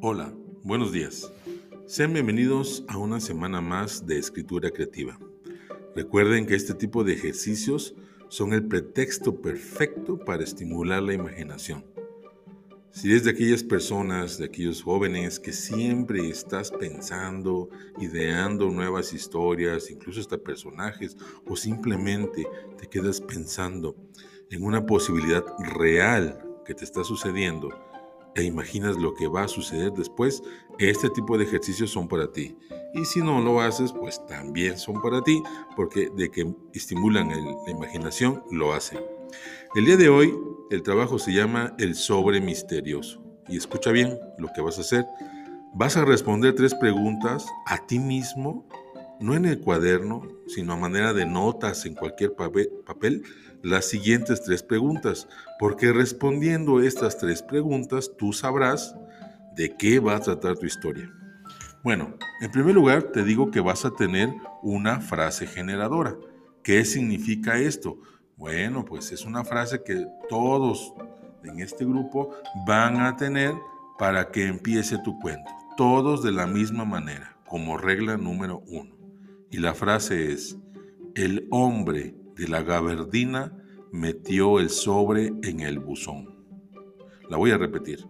Buenos días. Sean bienvenidos a una semana más de escritura creativa. Recuerden que este tipo de ejercicios son el pretexto perfecto para estimular la imaginación. Si eres de aquellas personas, de aquellos jóvenes que siempre estás pensando, ideando nuevas historias, incluso hasta personajes, o simplemente te quedas pensando en una posibilidad real que te está sucediendo e imaginas lo que va a suceder después, este tipo de ejercicios son para ti. Y si no lo haces, pues también son para ti, porque de que estimulan la imaginación, lo hacen. El día de hoy, el trabajo se llama el sobre misterioso. Y escucha bien lo que vas a hacer. Vas a responder tres preguntas a ti mismo no en el cuaderno, sino a manera de notas en cualquier papel, las siguientes tres preguntas, porque respondiendo estas tres preguntas tú sabrás de qué va a tratar tu historia. Bueno, en primer lugar te digo que vas a tener una frase generadora. ¿Qué significa esto? Bueno, pues es una frase que todos en este grupo van a tener para que empiece tu cuento. Todos de la misma manera, como regla número uno. Y la frase es, el hombre de la gabardina metió el sobre en el buzón. La voy a repetir.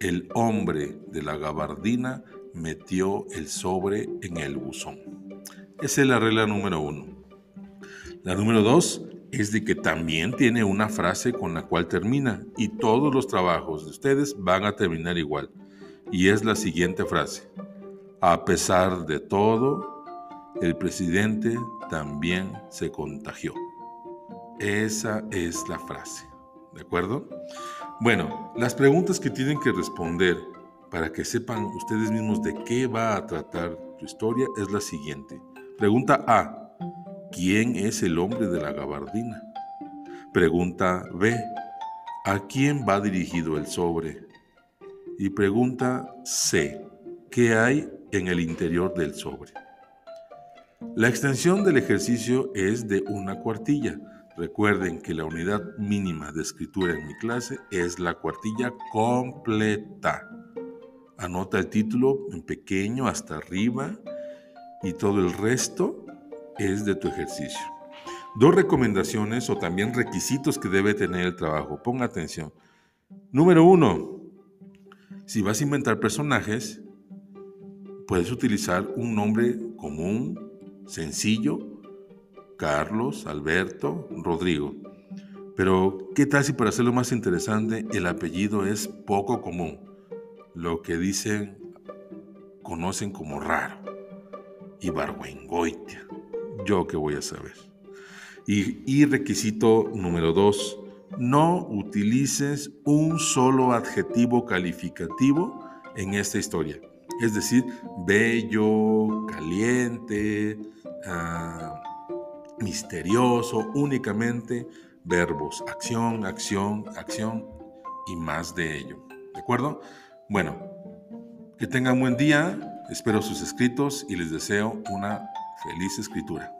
El hombre de la gabardina metió el sobre en el buzón. Esa es la regla número uno. La número dos es de que también tiene una frase con la cual termina y todos los trabajos de ustedes van a terminar igual. Y es la siguiente frase. A pesar de todo, el presidente también se contagió. Esa es la frase. ¿De acuerdo? Bueno, las preguntas que tienen que responder para que sepan ustedes mismos de qué va a tratar tu historia es la siguiente. Pregunta A. ¿Quién es el hombre de la gabardina? Pregunta B. ¿A quién va dirigido el sobre? Y pregunta C. ¿Qué hay en el interior del sobre? La extensión del ejercicio es de una cuartilla. Recuerden que la unidad mínima de escritura en mi clase es la cuartilla completa. Anota el título en pequeño hasta arriba y todo el resto es de tu ejercicio. Dos recomendaciones o también requisitos que debe tener el trabajo. Ponga atención. Número uno, si vas a inventar personajes, puedes utilizar un nombre común sencillo, Carlos, Alberto, Rodrigo. Pero, ¿qué tal si para hacerlo más interesante el apellido es poco común? Lo que dicen, conocen como raro. Ibargüengoitia. Yo qué voy a saber. Y, y requisito número dos, no utilices un solo adjetivo calificativo en esta historia. Es decir, bello, caliente, Ah, misterioso, únicamente verbos, acción, acción, acción y más de ello. ¿De acuerdo? Bueno, que tengan buen día, espero sus escritos y les deseo una feliz escritura.